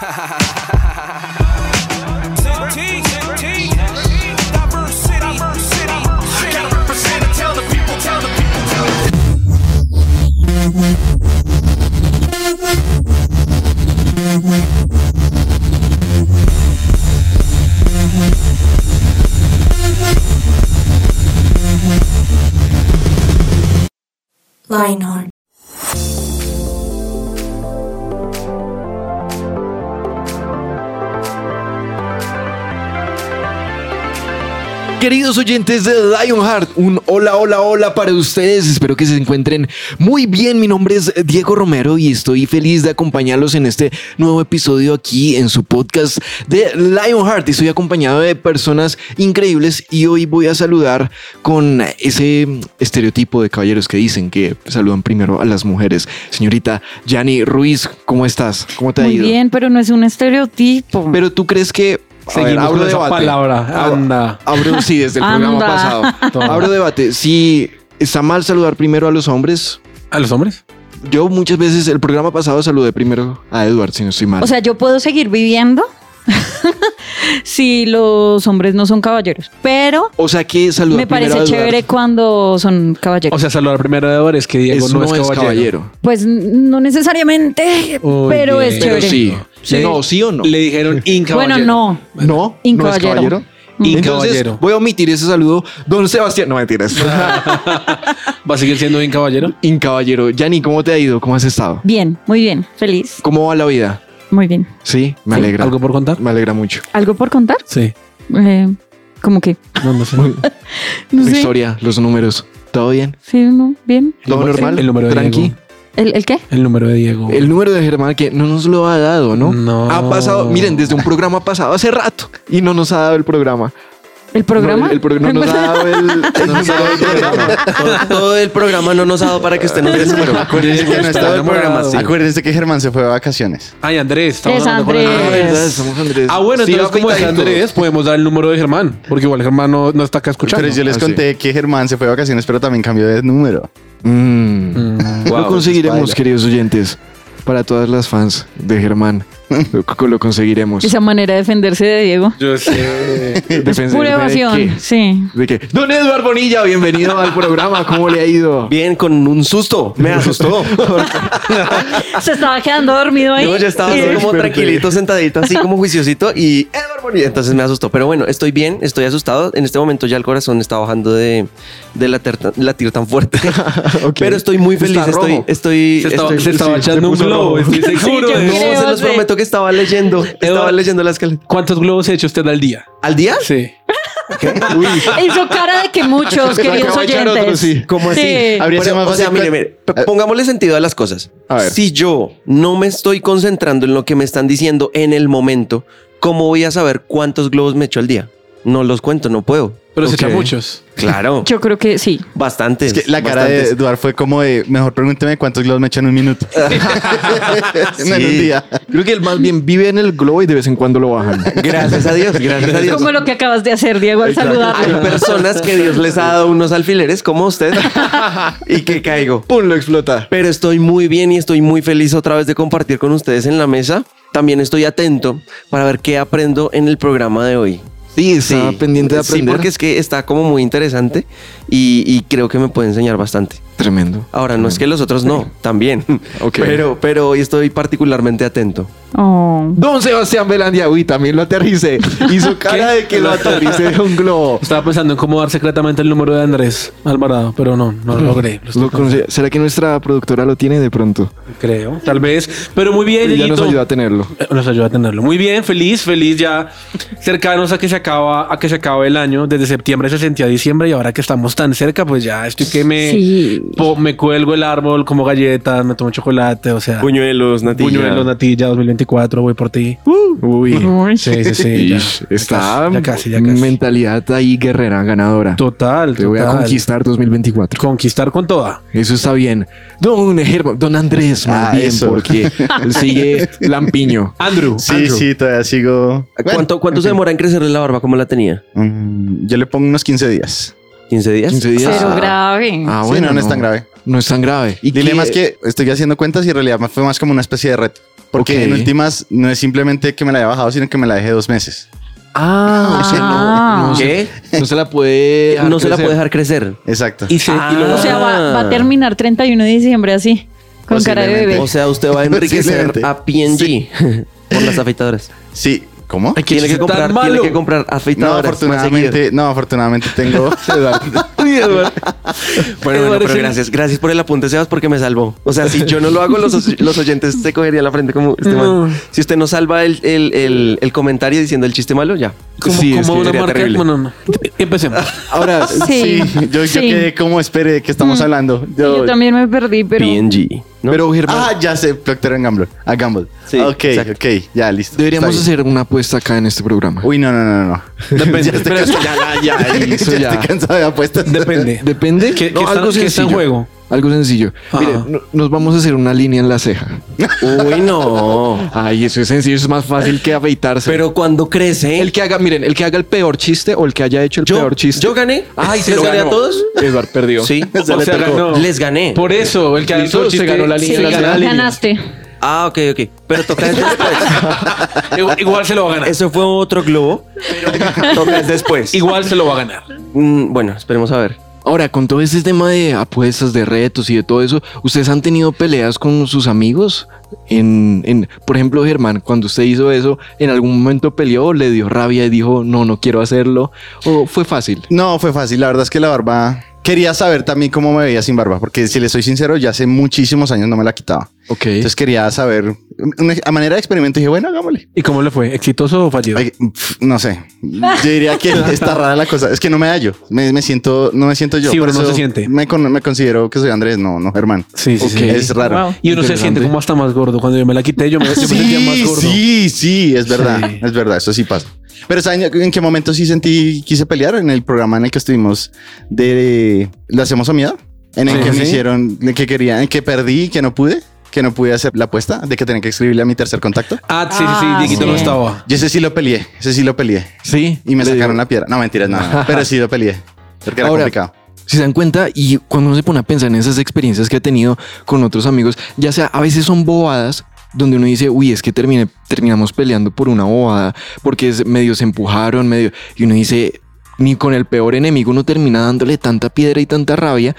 Ha ha ha ha ha ha oyentes de Lionheart, un hola, hola, hola para ustedes. Espero que se encuentren muy bien. Mi nombre es Diego Romero y estoy feliz de acompañarlos en este nuevo episodio aquí en su podcast de Lionheart. Estoy acompañado de personas increíbles y hoy voy a saludar con ese estereotipo de caballeros que dicen que saludan primero a las mujeres. Señorita Yani Ruiz, ¿cómo estás? ¿Cómo te ha Muy ido? bien, pero no es un estereotipo. Pero tú crees que a ver, Seguimos abro con esa debate. palabra. Ab- Anda. Abro, sí, desde el programa Anda. pasado. Toma. Abro debate. Si está mal saludar primero a los hombres, ¿A los hombres? yo muchas veces el programa pasado saludé primero a Edward, si no estoy mal. o sea, yo puedo seguir viviendo si los hombres no son caballeros, pero O sea que saludar me primero parece a chévere cuando son caballeros. O sea, saludar primero de Edward es que Diego eso no, es caballero. pues no necesariamente, pero bien. es Pero chévere. sí. Sí. No, sí o no. Le dijeron incaballero. Bueno, no. No, no es Incaballero. caballero. Mm. Entonces Incaballero. voy a omitir ese saludo. Don Sebastián, no mentiras. ¿Va a seguir siendo incaballero? Incaballero. Yani, ¿cómo te ha ido? ¿Cómo has estado? Bien, muy bien, feliz, ¿Cómo va la vida? Muy bien. Sí, me Sí. alegra. ¿Algo por contar? Me alegra mucho. ¿Algo por contar? Sí. Eh, ¿Cómo que? No, no sé. No La sé. historia, los números. ¿Todo bien? Sí, no, bien. ¿Todo El- normal? el número de Tranqui. Diego. ¿El, el qué? El número de Diego. El número de Germán que no nos lo ha dado, ¿no? No. Ha pasado, miren, desde un programa pasado hace rato y no nos ha dado el programa. ¿El programa? No, el, el pro- no nos ha dado el, el número del programa. Todo, todo el programa no nos ha dado para que usted nos dé el número. Acuérdense que, no Está sí. acuérdense que Germán se fue de vacaciones. Ay, Andrés. estamos Es Andrés. Ah, verdad, Andrés. Ah, bueno, Sí, entonces como es. Andrés, podemos dar el número de Germán. Porque igual Germán no, no está acá escuchando. Pero yo les Ah, sí. conté que Germán se fue de vacaciones, pero también cambió de número. Mm. Mm. lo conseguiremos, queridos oyentes. Para todas las fans de Germán. Lo, lo conseguiremos. Esa manera de defenderse de Diego. Yo sé. Pura de evasión, qué? sí. ¿De qué? Don Eduardo Bonilla, bienvenido al programa. ¿Cómo le ha ido? Bien, con un susto. Me asustó. Se estaba quedando dormido ahí. Yo ya estaba así como tranquilito, sentadito, así como juiciosito. Y Edward Bonilla. Entonces me asustó. Pero bueno, estoy bien, estoy asustado. En este momento ya el corazón está bajando de, de latir, latir tan fuerte. Pero estoy muy feliz. Está Estoy, rojo. estoy, Se estaba, estoy- se estaba sí, se echando un globo, estoy seguro. Sí, yo de No, eso. creo, se los sí. prometo que estaba leyendo. Estaba leyendo la escalera. ¿Cuántos globos se echa usted al día? ¿Al día? Sí. Hizo cara de que muchos, queridos oyentes. otro, sí. ¿Cómo así? Sí. Habría sido Pero, más o sea, mire, que- mire, pongámosle sentido a las cosas. A ver. Si yo no me estoy concentrando en lo que me están diciendo en el momento, ¿cómo voy a saber cuántos globos me echo al día? No los cuento, no puedo. Pero se Ok. echa muchos. Claro, Yo creo que sí. bastantes. Es que la cara de. Eduard fue como de, mejor pregúnteme cuántos globos me echan en un minuto. No en un Sí. día. Creo que él más bien vive en el globo y de vez en cuando lo bajan. Gracias a Dios, gracias a Dios. Como lo que acabas de hacer, Diego, al Hay saludarlo. personas que Dios les ha dado unos alfileres como usted y que caigo. ¡Pum! Lo explota. Pero estoy muy bien y estoy muy feliz otra vez de compartir con ustedes en la mesa. También estoy atento para ver qué aprendo en el programa de hoy. Sí, está pendiente de aprender. Sí, porque es que está como muy interesante y, y creo que me puede enseñar bastante. Tremendo. Ahora, no es que los otros no, también. Ok. Pero, pero hoy estoy particularmente atento. Oh. Don Sebastián Belandia, uy, también lo aterricé. Hizo cara de que lo aterricé de un globo. Estaba pensando en cómo dar secretamente el número de Andrés Alvarado, pero no, no lo logré. Lo Lo ¿Será que nuestra productora lo tiene de pronto? Creo, tal vez. Pero muy bien, Ella nos ayuda a tenerlo. Eh, Nos ayuda a tenerlo. Muy bien, feliz, feliz ya cercanos a que se acaba, a que se acabe el año. Desde septiembre se sentía diciembre y ahora que estamos tan cerca, pues ya estoy que me, Sí. Po- me cuelgo el árbol, como galletas, me tomo chocolate, o sea, Buñuelos, natilla. buñuelos, natilla 2024, voy por ti. Uy. Uy. Sí, sí, sí. ya. Está Ya casi, ya casi. mentalidad ahí guerrera, ganadora. Total, Te voy a conquistar 2024. Conquistar con toda. Eso está bien. Don don Andrés, más Ah, bien, eso. porque él sigue lampiño. Andrew. Sí, Andrew. sí, todavía sigo. ¿Cuánto, cuánto se demora en crecerle la barba? ¿Cómo la tenía? Mm, yo le pongo unos 15 días. 15 días. 15 días. Pero Ah. grave. Ah, Sí, bueno, no, no es tan grave. No es tan grave. ¿Y Dilema es que estoy haciendo cuentas y en realidad fue más como una especie de reto. Porque en últimas no es simplemente que me la haya bajado, sino que me la dejé dos meses. Ah, o sea, no, no, ¿Qué? se, no se la puede dejar No se la puede dejar crecer. Exacto. Y, se, y Ah. lo- O sea, va, va a Ah. terminar 31 de diciembre así, con cara de bebé. O sea, usted va a enriquecer a P&G por las afeitadoras. Sí. ¿Cómo? Ay, Tiene que, comprar, tiene que comprar No, afeitadoras. seguido. afortunadamente, no, afortunadamente tengo. Bueno, bueno, pero gracias. Gracias por el apunte, Sebas, porque me salvó. O sea, si yo no lo hago, los, los oyentes se cogerían la frente como este man. Si usted no salva el, el, el, el comentario diciendo el chiste malo, ya. como, Sí, es como una marca. terrible. Bueno, no. Empecemos. Ahora, Sí, yo, yo sí. quedé como espere de qué estamos Mm. hablando. Yo también me perdí, pero... P&G. ¿no? pero Germán, Ah, ya sé, Procter Gamble. A Gamble. Sí, ok, exacto. ok, ya listo. deberíamos hacer una apuesta acá en este programa. Uy, no, no, no, no. Depende. ya, estoy Pero- cansado, ya, ya, ya, Eso ya ya. estoy cansado de apuestas. Depende. Depende. ¿Qué- No, qué está- algo qué está en sencillo. juego? Algo sencillo. Ajá. Mire, no- nos vamos a hacer una línea en la ceja. Uy, no. Ay, eso es sencillo, eso es más fácil que afeitarse. Pero cuando crece. el que haga, miren, el que haga el peor chiste o el que haya hecho el yo, peor chiste. yo gané. Ay, se ¿Les lo gané ganó. a todos? Edward perdió. Sí. O sea, ganó. Les gané. Por eso, el que todo se chiste ganó la línea, se gana la línea. Ah, ok, ok. Pero toca después. Igual, igual se lo va a ganar. Eso fue otro globo. Pero toca después. Igual se lo va a ganar. Mm, bueno, esperemos a ver. Ahora, con todo este tema de apuestas, de retos y de todo eso, ¿ustedes han tenido peleas con sus amigos? En, en, por ejemplo, Germán, cuando usted hizo eso, ¿en algún momento peleó, le dio rabia y dijo, no, no quiero hacerlo? ¿O fue fácil? No, fue fácil. La verdad es que la barba. Quería saber también cómo me veía sin barba, porque si le soy sincero, ya hace muchísimos años no me la quitaba. Ok. Entonces quería saber, una- a manera de experimento, dije, bueno, hagámosle. ¿Y cómo le fue? ¿Exitoso o fallido? Ay, pf, no sé. Yo diría que está rara la cosa. Es que no me hallo. Me, me siento, no me siento yo. Sí, Por uno no eso se siente. Me, con- me considero que soy Andrés, no, no Germán. Sí, sí. Es raro. Wow. Y uno se siente como hasta más gordo. Cuando yo me la quité, yo me, yo me sentía más Sí, gordo. sí, sí, es verdad. Sí. Es verdad, eso sí pasa. Pero ¿saben en qué momento sí sentí, quise pelear? En el programa en el que estuvimos de ¿Lo hacemos a miedo? En el Sí. que me Sí. hicieron, en que quería, en que perdí, que no pude, que no pude hacer la apuesta, de que tenía que escribirle a mi tercer contacto. Ah, sí, sí, sí. Ah, Dieguito sí. no estaba. Y ese sí lo peleé, ese sí lo peleé. Sí. Y me sacaron dio- la piedra. No, mentiras, nada. pero sí lo peleé. Porque era Ahora, complicado. Si se dan cuenta y cuando uno se pone a pensar en esas experiencias que ha tenido con otros amigos, ya sea a veces son bobadas donde uno dice, uy, es que termine, terminamos peleando por una bobada, porque es, medio se empujaron, medio, y uno dice, ni con el peor enemigo uno termina dándole tanta piedra y tanta rabia.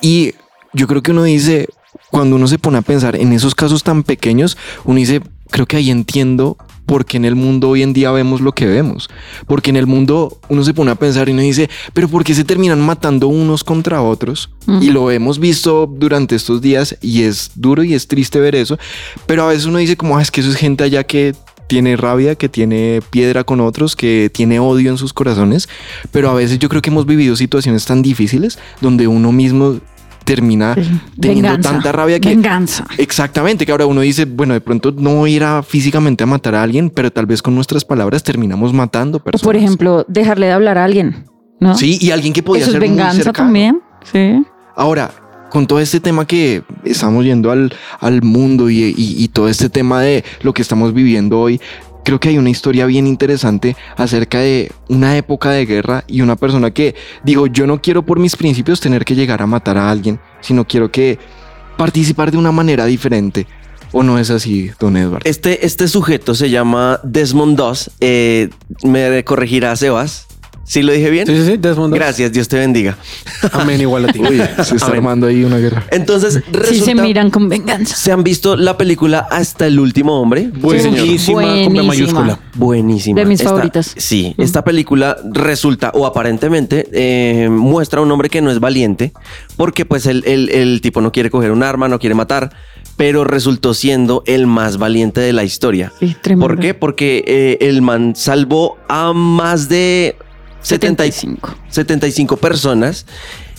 Y yo creo que uno dice, cuando uno se pone a pensar en esos casos tan pequeños, uno dice, creo que ahí entiendo por qué en el mundo hoy en día vemos lo que vemos. Porque en el mundo uno se pone a pensar y uno dice, pero ¿por qué se terminan matando unos contra otros? Y lo hemos visto durante estos días y es duro y es triste ver eso. Pero a veces uno dice como, "Ah, es que eso es gente allá que tiene rabia, que tiene piedra con otros, que tiene odio en sus corazones. Pero a veces yo creo que hemos vivido situaciones tan difíciles donde uno mismo termina teniendo Venganza. tanta rabia que Venganza. Exactamente, que ahora uno dice, bueno, de pronto no ir a físicamente a matar a alguien, pero tal vez con nuestras palabras terminamos matando O personas. por ejemplo, dejarle de hablar a alguien, ¿no? sí, y alguien que podía Eso es ser muy venganza cercano. también. Sí. Ahora, con todo este tema que estamos yendo al, al mundo y, y- y todo este tema de lo que estamos viviendo hoy, creo que hay una historia bien interesante acerca de una época de guerra y una persona que dijo, yo no quiero por mis principios tener que llegar a matar a alguien, sino quiero que participar de una manera diferente. ¿O no es así, don Edward? Este, este sujeto se llama Desmond Doss. Eh, me corregirá Sebas. ¿Sí lo dije bien? Sí, sí, sí. Desmond. Gracias, Dios te bendiga. Amén, igual a ti. Uy, se está Amén. armando ahí una guerra. Entonces, resulta, Sí se miran con venganza. ¿se han visto la película Hasta el último hombre? Buenísima con B Buenísima. mayúscula. Buenísima. De mis Esta- favoritas. Sí, esta película resulta o aparentemente eh, muestra a un hombre que no es valiente porque pues el, el- el tipo no quiere coger un arma, no quiere matar, pero resultó siendo el más valiente de la historia. Sí, tremendo. ¿Por qué? Porque eh, el man salvó a más de 75, 75. 75 personas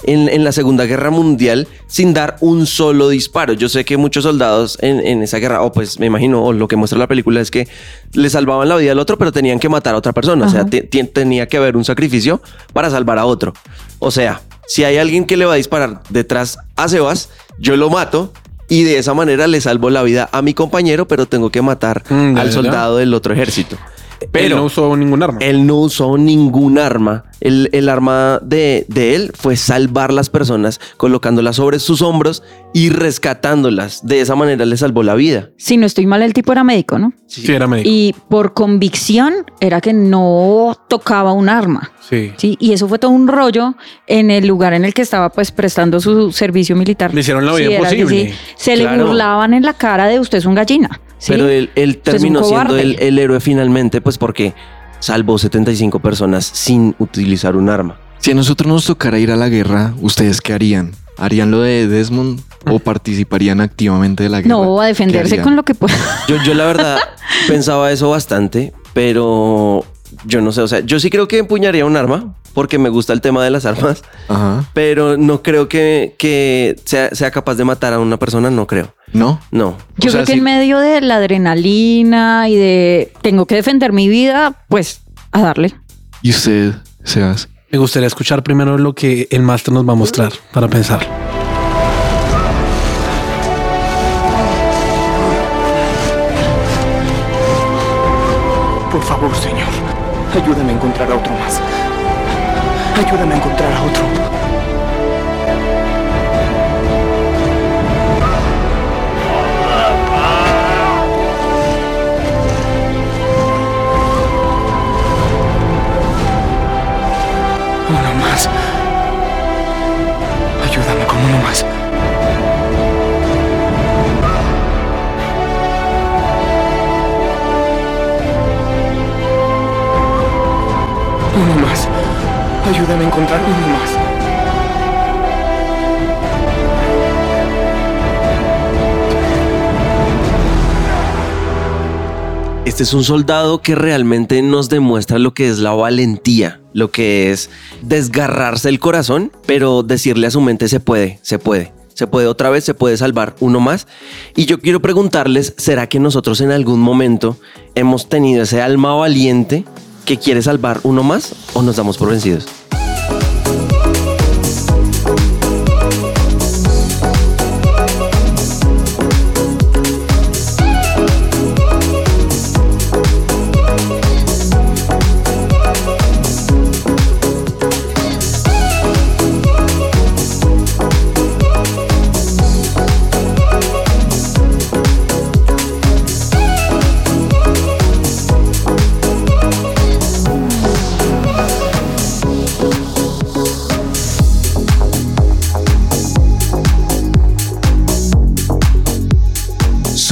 en, en la Segunda Guerra Mundial sin dar un solo disparo. Yo sé que muchos soldados en, en esa guerra, o pues me imagino, o lo que muestra la película es que le salvaban la vida al otro, pero tenían que matar a otra persona. O sea, tenía que haber un sacrificio para salvar a otro. O sea, si hay alguien que le va a disparar detrás a Sebas, yo lo mato. Y de esa manera le salvo la vida a mi compañero, pero tengo que matar Mm, al soldado del otro ejército. Pero Pero no usó ningún arma. él no usó ningún arma. El, el arma de, de él fue salvar las personas, colocándolas sobre sus hombros y rescatándolas. De esa manera le salvó la vida. Si no estoy mal, el tipo era médico, ¿no? sí, era médico. Y por convicción era que no tocaba un arma. Sí. Sí, y eso fue todo un rollo en el lugar en el que estaba pues prestando su servicio militar. Le hicieron la vida que imposible. sí, se le Claro. burlaban en la cara de usted es un gallina. ¿Sí? Pero él, terminó siendo el, el héroe finalmente, pues porque salvó 75 personas sin utilizar un arma. Si a nosotros nos tocara ir a la guerra, ¿ustedes qué harían? ¿Harían lo de Desmond o participarían activamente de la guerra? no, a defenderse con lo que pueda. Yo, yo la verdad pensaba eso bastante, pero yo no sé, o sea, yo sí creo que empuñaría un arma, porque me gusta el tema de las armas, Ajá. pero no creo que, que sea, sea capaz de matar a una persona, no creo. ¿No? No. Yo O sea, creo que sí. en medio de la adrenalina y de tengo que defender mi vida, pues a darle. ¿Y usted, Sebas? Me gustaría escuchar primero lo que el máster nos va a mostrar para pensar. Por favor, Señor, ayúdame a encontrar a otro más. Ayúdame a encontrar a otro. Ayúdame a encontrar uno más. Este es un soldado que realmente nos demuestra lo que es la valentía, lo que es desgarrarse el corazón, pero decirle a su mente se puede, se puede. Se puede otra vez, se puede salvar uno más. Y yo quiero preguntarles, ¿será que nosotros en algún momento hemos tenido ese alma valiente que quiere salvar uno más o nos damos por vencidos?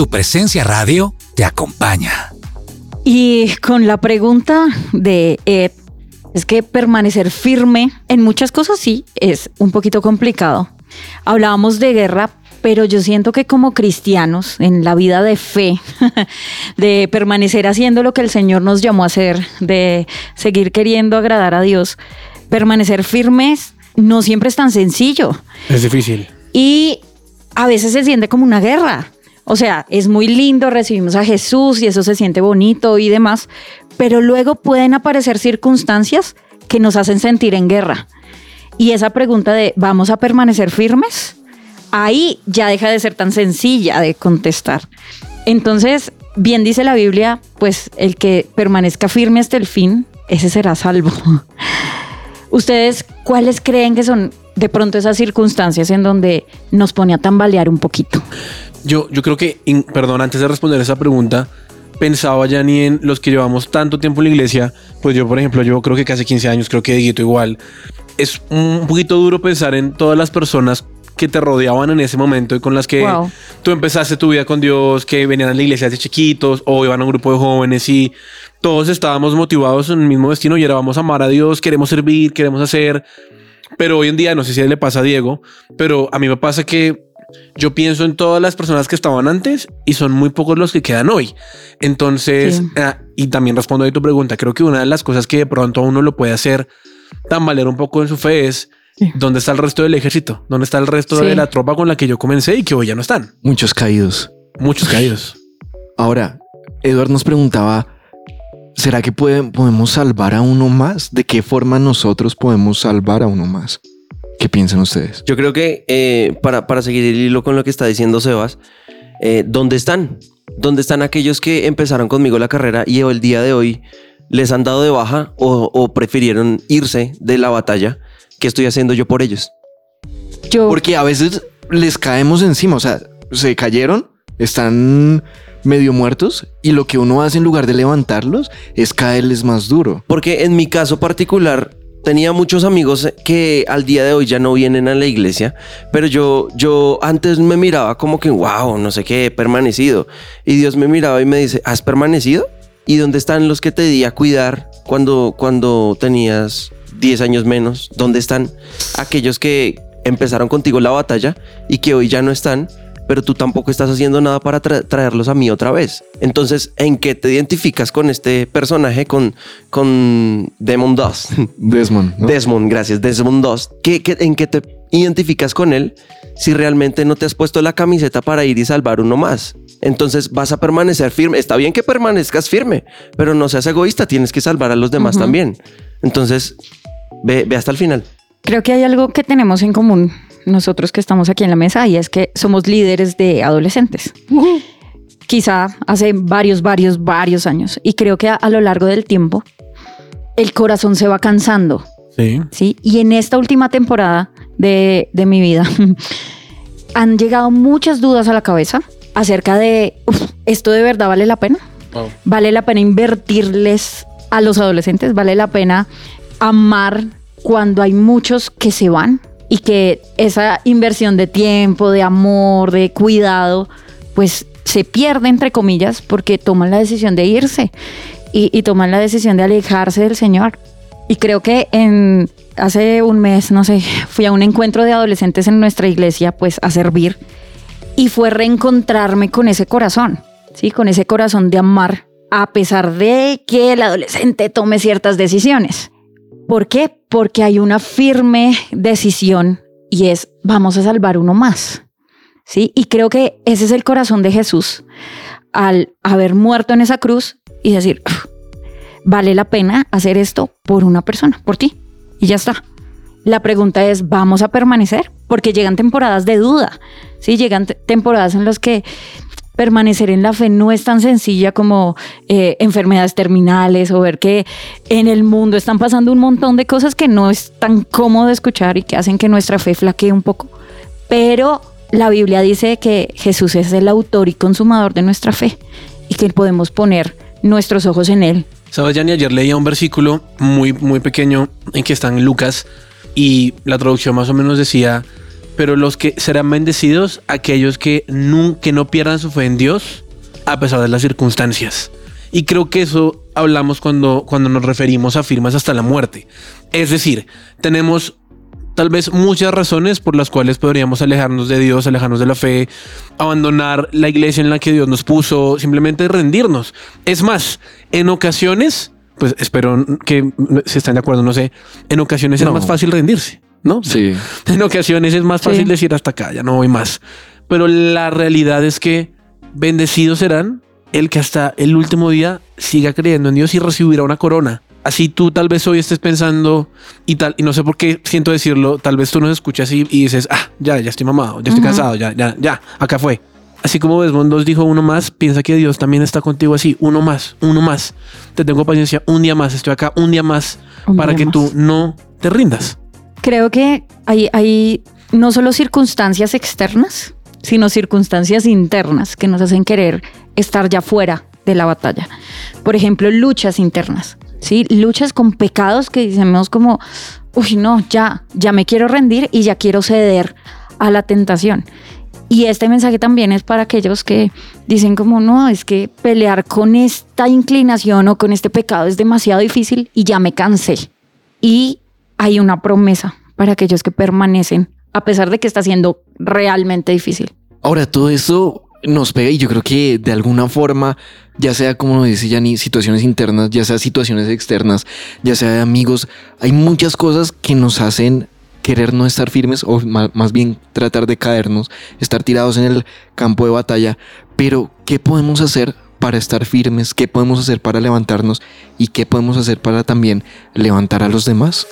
Su presencia radio te acompaña. Y con la pregunta de Ed, es que permanecer firme en muchas cosas sí es un poquito complicado. Hablábamos de guerra, pero yo siento que como cristianos, en la vida de fe, de permanecer haciendo lo que el Señor nos llamó a hacer, de seguir queriendo agradar a Dios, permanecer firmes no siempre es tan sencillo. Es difícil. Y a veces se siente como una guerra. O sea, es muy lindo, recibimos a Jesús y eso se siente bonito y demás, pero luego pueden aparecer circunstancias que nos hacen sentir en guerra. Y esa pregunta de, ¿vamos a permanecer firmes? Ahí ya deja de ser tan sencilla de contestar. Entonces, bien dice la Biblia, pues el que permanezca firme hasta el fin, ese será salvo. ¿Ustedes cuáles creen que son de pronto esas circunstancias en donde nos pone a tambalear un poquito? Yo, yo creo que, in- perdón, antes de responder esa pregunta, pensaba ya ni en los que llevamos tanto tiempo en la iglesia. Pues yo, por ejemplo, yo creo que casi 15 años, creo que Dieguito igual. Es un poquito duro pensar en todas las personas que te rodeaban en ese momento y con las que Wow. tú empezaste tu vida con Dios, que venían a la iglesia desde chiquitos o iban a un grupo de jóvenes y todos estábamos motivados en el mismo destino y era vamos a amar a Dios, queremos servir, queremos hacer. Pero hoy en día, no sé si a él le pasa a Diego, pero a mí me pasa que yo pienso en todas las personas que estaban antes y son muy pocos los que quedan hoy. Entonces, Sí. ah, y también respondo a tu pregunta, creo que una de las cosas que de pronto uno lo puede hacer tambalear un poco en su fe es dónde está el resto del ejército, dónde está el resto Sí. de la tropa con la que yo comencé y que hoy ya no están. Muchos caídos. Muchos caídos. Ahora, Edward nos preguntaba, ¿será que puede- podemos salvar a uno más? ¿De qué forma nosotros podemos salvar a uno más? ¿Qué piensan ustedes? Yo creo que eh, para, para seguir el hilo con lo que está diciendo Sebas, eh, ¿dónde están? ¿Dónde están aquellos que empezaron conmigo la carrera y el día de hoy les han dado de baja o, o prefirieron irse de la batalla? ¿Qué estoy haciendo yo por ellos? Yo, Porque a veces les caemos encima, o sea, se cayeron, están medio muertos y lo que uno hace en lugar de levantarlos es caerles más duro. Porque en mi caso particular tenía muchos amigos que al día de hoy ya no vienen a la iglesia, pero yo, yo antes me miraba como que, wow, no sé qué, he permanecido. Y Dios me miraba y me dice, ¿has permanecido? ¿Y dónde están los que te di a cuidar cuando, cuando tenías 10 años menos? ¿Dónde están aquellos que empezaron contigo la batalla y que hoy ya no están? Pero tú tampoco estás haciendo nada para tra- traerlos a mí otra vez. Entonces, ¿en qué te identificas con este personaje, con, con Demon Dust? Desmond. ¿no? Desmond, gracias, Desmond Dust. ¿Qué, qué- en qué te identificas con él si realmente no te has puesto la camiseta para ir y salvar uno más? Entonces vas a permanecer firme. Está bien que permanezcas firme, pero no seas egoísta, tienes que salvar a los demás también. Entonces, ve, ve hasta el final. creo que hay algo que tenemos en común nosotros que estamos aquí en la mesa y es que somos líderes de adolescentes. Quizá hace varios, varios, varios años. Y creo que a, a lo largo del tiempo el corazón se va cansando. Sí. ¿sí? Y en esta última temporada de, de mi vida han llegado muchas dudas a la cabeza acerca de, "Uf, ¿esto de verdad vale la pena? ¿Vale la pena invertirles a los adolescentes? ¿Vale la pena amar cuando hay muchos que se van? Y que esa inversión de tiempo, de amor, de cuidado, pues se pierde, entre comillas, porque toman la decisión de irse y, y toman la decisión de alejarse del Señor. Y creo que en hace un mes, no sé, fui a un encuentro de adolescentes en nuestra iglesia, pues a servir, y fue reencontrarme con ese corazón, ¿sí? Con ese corazón de amar, a pesar de que el adolescente tome ciertas decisiones. ¿Por qué? Porque hay una firme decisión y es, vamos a salvar uno más, ¿sí? Y creo que ese es el corazón de Jesús al haber muerto en esa cruz y decir, "Uf, vale la pena hacer esto por una persona, por ti. Y ya está. La pregunta es, ¿vamos a permanecer? Porque llegan temporadas de duda, ¿sí? Llegan te- temporadas en las que permanecer en la fe no es tan sencilla como eh, enfermedades terminales o ver que en el mundo están pasando un montón de cosas que no es tan cómodo escuchar y que hacen que nuestra fe flaquee un poco. Pero la Biblia dice que Jesús es el autor y consumador de nuestra fe y que podemos poner nuestros ojos en Él Sabes, Yanni, ayer leía un versículo muy, muy pequeño en que está en Lucas y la traducción más o menos decía, pero los que serán bendecidos, aquellos que, que no pierdan su fe en Dios a pesar de las circunstancias. Y creo que eso hablamos cuando, cuando nos referimos a firmas hasta la muerte. Es decir, tenemos tal vez muchas razones por las cuales podríamos alejarnos de Dios, alejarnos de la fe, abandonar la iglesia en la que Dios nos puso, simplemente rendirnos. Es más, en ocasiones, pues espero que se están de acuerdo, no sé, en ocasiones No. es más fácil rendirse, ¿no? Sí. En ocasiones es más fácil Sí. decir hasta acá, ya no voy más. Pero la realidad es que bendecidos serán el que hasta el último día siga creyendo en Dios y recibirá una corona. Así tú tal vez hoy estés pensando y tal, y no sé por qué siento decirlo, tal vez tú nos escuchas y, y dices, ah, ya, ya estoy mamado, ya estoy Ujú. cansado, ya, ya, ya, acá fue. Así como Desmond 2 dijo uno más, piensa que Dios también está contigo así, uno más, uno más. Te tengo paciencia, un día más, estoy acá, un día más, Un para día que más. tú no te rindas. Creo que hay, no solo circunstancias externas, sino circunstancias internas que nos hacen querer estar ya fuera de la batalla. Por ejemplo, luchas internas, ¿sí? Luchas con pecados que decimos como, uy, no, ya, ya me quiero rendir y ya quiero ceder a la tentación. Y este mensaje también es para aquellos que dicen como, no, es que pelear con esta inclinación o con este pecado es demasiado difícil y ya me cansé. Y hay una promesa para aquellos que permanecen, a pesar de que está siendo realmente difícil. Ahora, todo esto nos pega y yo creo que de alguna forma, ya sea como nos dice Yanni, situaciones internas, ya sea situaciones externas, ya sea de amigos, hay muchas cosas que nos hacen querer no estar firmes o más bien tratar de caernos, estar tirados en el campo de batalla. Pero, ¿qué podemos hacer para estar firmes? ¿Qué podemos hacer para levantarnos? ¿Y qué podemos hacer para también levantar a los demás?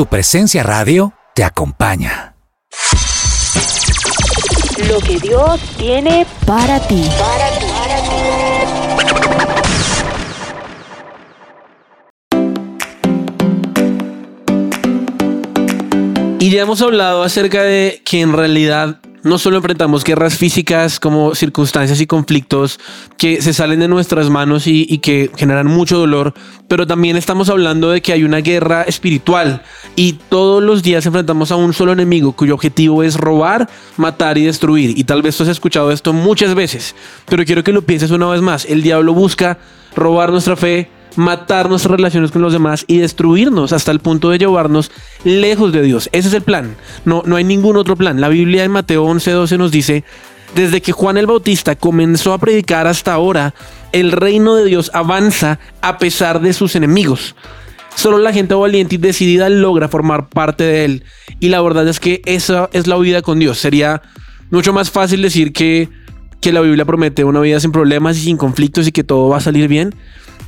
Su presencia radio te acompaña. Lo que Dios tiene Para ti. Y ya hemos hablado acerca de que en realidad no solo enfrentamos guerras físicas como circunstancias y conflictos que se salen de nuestras manos y, que generan mucho dolor, pero también estamos hablando de que hay una guerra espiritual y todos los días enfrentamos a un solo enemigo cuyo objetivo es robar, matar y destruir. Y tal vez tú has escuchado esto muchas veces, pero quiero que lo pienses una vez más. El diablo busca robar nuestra fe, matar nuestras relaciones con los demás y destruirnos hasta el punto de llevarnos lejos de Dios. Ese es el plan. No, no hay ningún otro plan. La Biblia en Mateo 11:12 nos dice, desde que Juan el Bautista comenzó a predicar hasta ahora, el reino de Dios avanza a pesar de sus enemigos. Solo la gente valiente y decidida logra formar parte de él. Y la verdad es que esa es la vida con Dios. Sería mucho más fácil decir que, que la Biblia promete una vida sin problemas y sin conflictos y que todo va a salir bien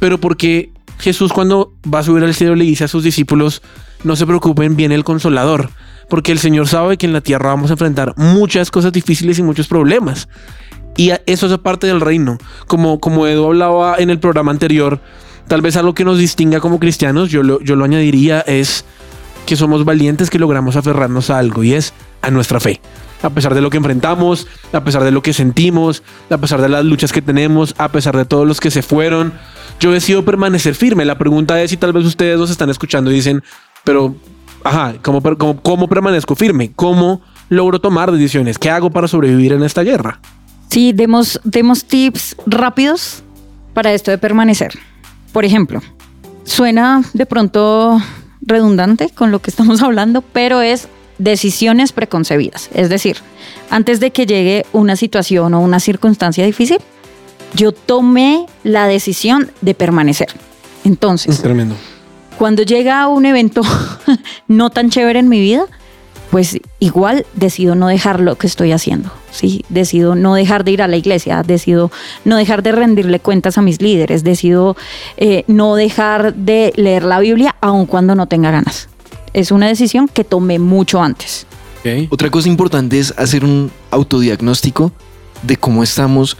pero porque Jesús cuando va a subir al cielo le dice a sus discípulos, no se preocupen, viene el consolador, porque el Señor sabe que en la tierra vamos a enfrentar muchas cosas difíciles y muchos problemas. Y eso es parte del reino. Como, como Edu hablaba en el programa anterior, tal vez algo que nos distinga como cristianos, yo yo lo añadiría, es que somos valientes, que logramos aferrarnos a algo y es a nuestra fe. A pesar de lo que enfrentamos, a pesar de lo que sentimos, a pesar de las luchas que tenemos, a pesar de todos los que se fueron, yo decido permanecer firme. La pregunta es si tal vez ustedes nos están escuchando y dicen, pero, ajá, ¿cómo, cómo, cómo permanezco firme? ¿Cómo logro tomar decisiones? ¿Qué hago para sobrevivir en esta guerra? Sí, demos, demos tips rápidos para esto de permanecer. Por ejemplo, suena de pronto redundante con lo que estamos hablando, pero es decisiones preconcebidas. Es decir, antes de que llegue una situación o una circunstancia difícil, yo tomé la decisión de permanecer. Entonces, Tremendo. cuando llega un evento no tan chévere en mi vida, pues igual decido no dejar lo que estoy haciendo. Sí, decido no dejar de ir a la iglesia, decido no dejar de rendirle cuentas a mis líderes, decido eh, no dejar de leer la Biblia aun cuando no tenga ganas. Es una decisión que tomé mucho antes. Otra cosa importante es hacer un autodiagnóstico de cómo estamos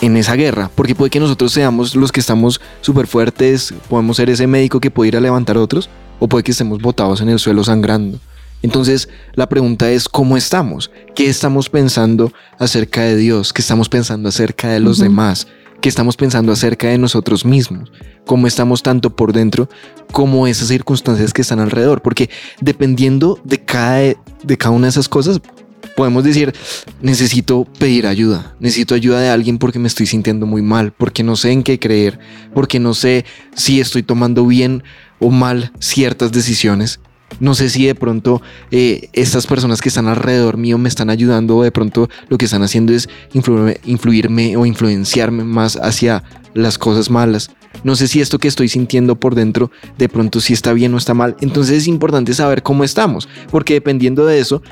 en esa guerra, porque puede que nosotros seamos los que estamos súper fuertes, podemos ser ese médico que puede ir a levantar a otros, o puede que estemos botados en el suelo sangrando. Entonces, la pregunta es, ¿cómo estamos? ¿Qué estamos pensando acerca de Dios? ¿Qué estamos pensando acerca de los demás? ¿Qué estamos pensando acerca de nosotros mismos? ¿Cómo estamos tanto por dentro como esas circunstancias que están alrededor? Porque dependiendo de cada, de cada una de esas cosas, podemos decir, necesito pedir ayuda, necesito ayuda de alguien porque me estoy sintiendo muy mal, porque no sé en qué creer, porque no sé si estoy tomando bien o mal ciertas decisiones. No sé si de pronto eh, estas personas que están alrededor mío me están ayudando o de pronto lo que están haciendo es influirme, influirme o influenciarme más hacia las cosas malas. No sé si esto que estoy sintiendo por dentro de pronto si está bien o está mal. Entonces es importante saber cómo estamos, porque dependiendo de eso,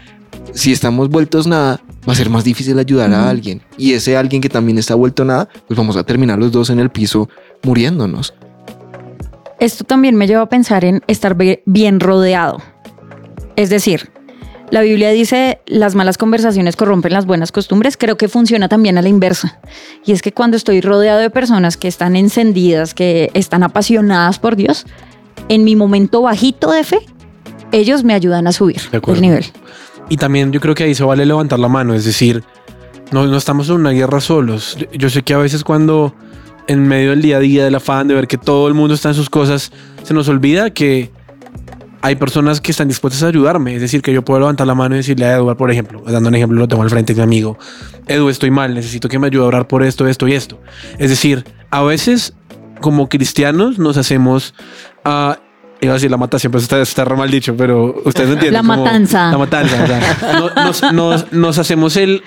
si estamos vueltos nada, va a ser más difícil ayudar a alguien. Y ese alguien que también está vuelto nada, pues vamos a terminar los dos en el piso muriéndonos. Esto también me lleva a pensar en estar bien rodeado. Es decir, la Biblia dice las malas conversaciones corrompen las buenas costumbres. Creo que funciona también a la inversa. Y es que cuando estoy rodeado de personas que están encendidas, que están apasionadas por Dios, en mi momento bajito de fe, ellos me ayudan a subir el nivel. Y también yo creo que ahí se vale levantar la mano, es decir, no, no estamos en una guerra solos. Yo sé que a veces cuando en medio del día a día del afán de ver que todo el mundo está en sus cosas, se nos olvida que hay personas que están dispuestas a ayudarme. Es decir, que yo puedo levantar la mano y decirle a Eduard, por ejemplo, dando un ejemplo, lo tengo al frente de mi amigo, Edu, estoy mal, necesito que me ayude a orar por esto, esto y esto. Es decir, a veces como cristianos nos hacemos... ah, Iba a decir la matación, pero está, está re mal dicho, pero ustedes entienden. La como- matanza. La matanza. o sea, no- nos, nos- nos hacemos el,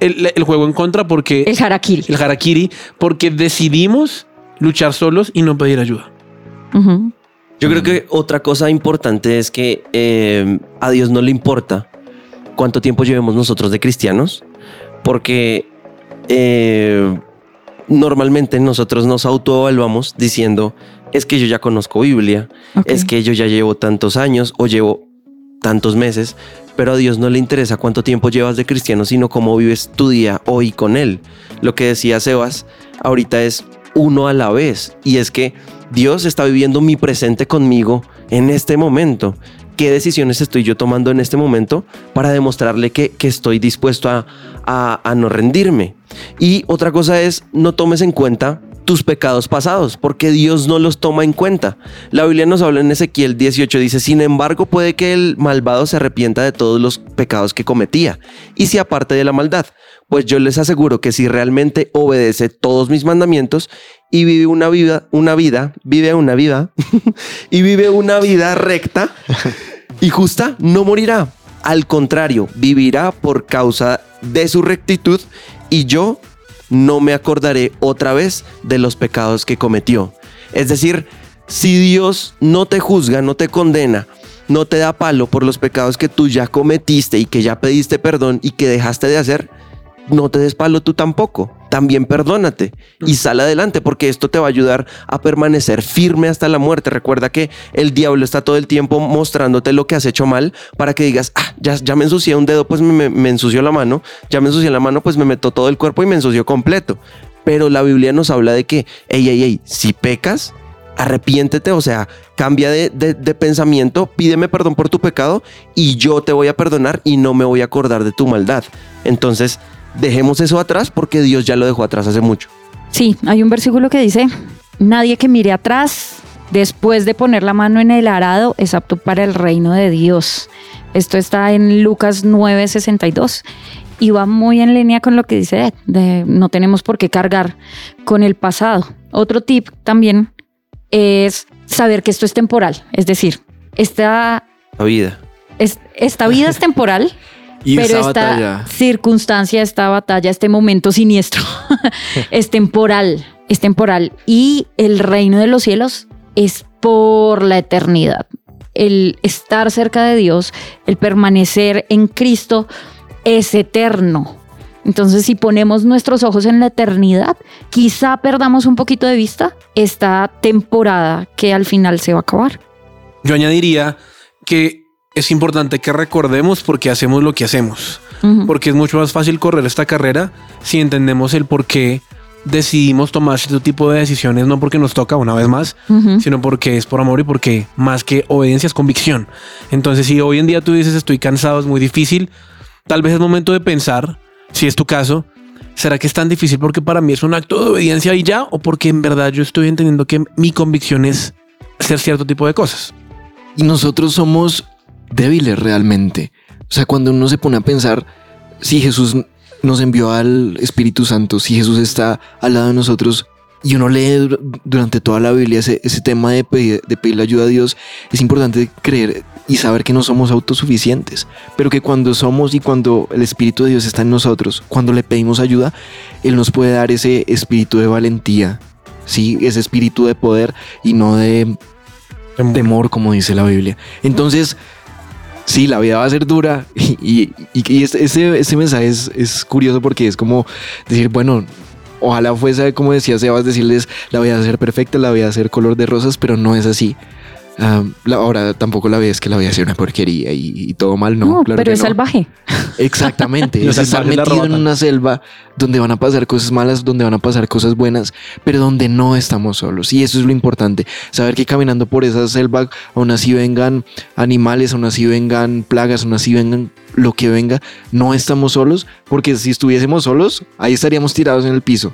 el, el juego en contra porque... El harakiri. el harakiri, porque decidimos luchar solos y no pedir ayuda. Yo creo que otra cosa importante es que eh, a Dios no le importa cuánto tiempo llevemos nosotros de cristianos, porque eh, normalmente nosotros nos autoevaluamos diciendo es que yo ya conozco Biblia, es que yo ya llevo tantos años o llevo tantos meses, pero a Dios no le interesa cuánto tiempo llevas de cristiano, sino cómo vives tu día hoy con Él. Lo que decía Sebas ahorita es uno a la vez, y es que Dios está viviendo mi presente conmigo en este momento. ¿Qué decisiones estoy yo tomando en este momento para demostrarle que, que estoy dispuesto a, a- a no rendirme? Y otra cosa es, no tomes en cuenta tus pecados pasados, porque Dios no los toma en cuenta. La Biblia nos habla en Ezequiel 18, dice, sin embargo puede que el malvado se arrepienta de todos los pecados que cometía y se aparte de la maldad, pues yo les aseguro que si realmente obedece todos mis mandamientos y vive una vida, una vida, vive una vida y vive una vida recta y justa, no morirá. Al contrario, vivirá por causa de su rectitud y yo no me acordaré otra vez de los pecados que cometió. Es decir, si Dios no te juzga, no te condena, no te da palo por los pecados que tú ya cometiste y que ya pediste perdón y que dejaste de hacer, no te des palo tú tampoco. También perdónate y sal adelante porque esto te va a ayudar a permanecer firme hasta la muerte. Recuerda que el diablo está todo el tiempo mostrándote lo que has hecho mal para que digas, ah, ya, ya me ensucié un dedo, pues me, ensució la mano, ya me ensucié la mano, pues me meto todo el cuerpo y me ensució completo. Pero la Biblia nos habla de que, ey, ey, ey, si pecas, arrepiéntete, o sea, cambia de, de- de pensamiento, pídeme perdón por tu pecado y yo te voy a perdonar y no me voy a acordar de tu maldad. Entonces, dejemos eso atrás porque Dios ya lo dejó atrás hace mucho. Sí, hay un versículo que dice, nadie que mire atrás después de poner la mano en el arado es apto para el reino de Dios. Esto está en Lucas 9:62 y va muy en línea con lo que dice Ed, de no tenemos por qué cargar con el pasado. Otro tip también es saber que esto es temporal, es decir, esta, vida. es- esta vida es temporal. Y pero esa esta batalla. circunstancia, esta batalla, este momento siniestro es temporal, es temporal. Y el reino de los cielos es por la eternidad. El estar cerca de Dios, el permanecer en Cristo es eterno. Entonces, si ponemos nuestros ojos en la eternidad, quizá perdamos un poquito de vista esta temporada que al final se va a acabar. Yo añadiría que es importante que recordemos por qué hacemos lo que hacemos. Porque es mucho más fácil correr esta carrera si entendemos el por qué decidimos tomar cierto tipo de decisiones, no porque nos toca una vez más, sino porque es por amor y porque más que obediencia es convicción. Entonces, si hoy en día tú dices estoy cansado, es muy difícil, tal vez es momento de pensar, si es tu caso, ¿será que es tan difícil porque para mí es un acto de obediencia y ya? ¿O porque en verdad yo estoy entendiendo que mi convicción es hacer cierto tipo de cosas? Y nosotros somos débiles realmente. O sea, cuando uno se pone a pensar, si Jesús nos envió al Espíritu Santo, si Jesús está al lado de nosotros, y uno lee dur- durante toda la Biblia ese, ese tema de pedir, de pedirle ayuda a Dios, es importante creer y saber que no somos autosuficientes, pero que cuando somos y cuando el Espíritu de Dios está en nosotros, cuando le pedimos ayuda, Él nos puede dar ese espíritu de valentía, ¿sí? ese espíritu de poder y no de temor, como dice la Biblia. Entonces, sí, la vida va a ser dura y, y, y este, ese, ese mensaje es, es curioso porque es como decir, bueno, ojalá fuese, como decía Sebas, decirles, la vida va a ser perfecta, la vida va a ser color de rosas, pero no es así. Ah, la- ahora tampoco la vida es que la vida sea una porquería y, y todo mal, no. No, claro pero que es no. salvaje. Exactamente. Es estar metido en una selva donde van a pasar cosas malas, donde van a pasar cosas buenas, pero donde no estamos solos. Y eso es lo importante. Saber que caminando por esa selva, aún así vengan animales, aún así vengan plagas, aún así vengan lo que venga, no estamos solos, porque si estuviésemos solos, ahí estaríamos tirados en el piso.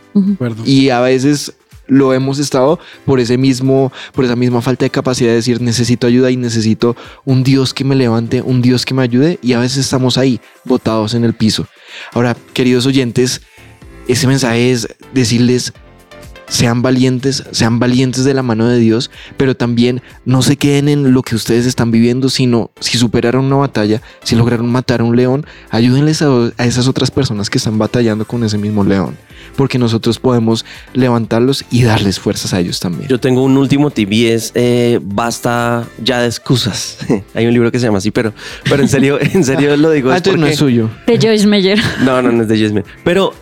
Y a veces lo hemos estado por ese mismo, por esa misma falta de capacidad de decir necesito ayuda y necesito un Dios que me levante, un Dios que me ayude y a veces estamos ahí botados en el piso. Ahora, queridos oyentes, ese mensaje es decirles sean valientes, sean valientes de la mano de Dios, pero también no se queden en lo que ustedes están viviendo, sino si superaron una batalla, si lograron matar a un león, ayúdenles a, a esas otras personas que están batallando con ese mismo león, porque nosotros podemos levantarlos y darles fuerzas a ellos también. Yo tengo un último tip y es eh, basta ya de excusas. Hay un libro que se llama así, pero, pero en serio, en serio lo digo. Ah, es no es suyo. De Joyce Meyer. No, no, no es de Jasmine. Pero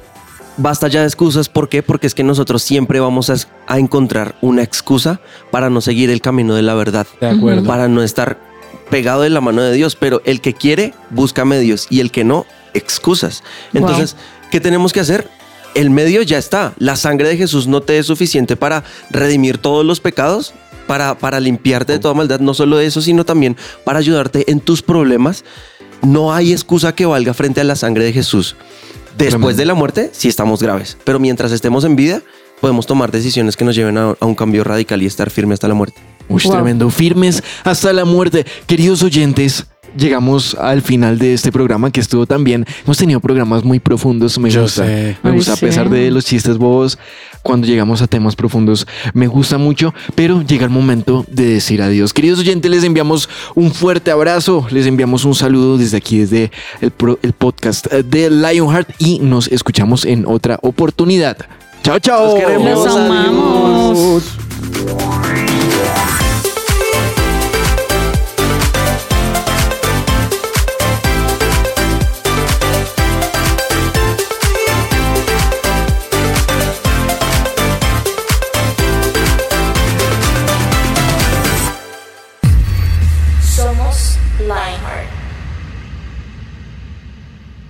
basta ya de excusas. ¿Por qué? Porque es que nosotros siempre vamos a, a encontrar una excusa para no seguir el camino de la verdad. De acuerdo. Para no estar pegado de la mano de Dios. Pero el que quiere, busca medios. Y el que no, excusas. Entonces, ¿qué tenemos que hacer? El medio ya está. La sangre de Jesús no te es suficiente para redimir todos los pecados, para, para limpiarte de toda maldad. No solo eso, sino también para ayudarte en tus problemas. No hay excusa que valga frente a la sangre de Jesús. Después de la muerte, sí estamos graves. Pero mientras estemos en vida, podemos tomar decisiones que nos lleven a, a un cambio radical y estar firme hasta la muerte. Uy, Wow. tremendo. Firmes hasta la muerte. Queridos oyentes, llegamos al final de este programa que estuvo también. Hemos tenido programas muy profundos. Me Yo gusta. sé. Me Ay, gusta, a pesar de los chistes bobos, cuando llegamos a temas profundos, me gusta mucho, pero llega el momento de decir adiós. Queridos oyentes, les enviamos un fuerte abrazo, les enviamos un saludo desde aquí, desde el, pro- el podcast de Lionheart y nos escuchamos en otra oportunidad. Chao, chao. Los queremos. Los amamos. Adiós.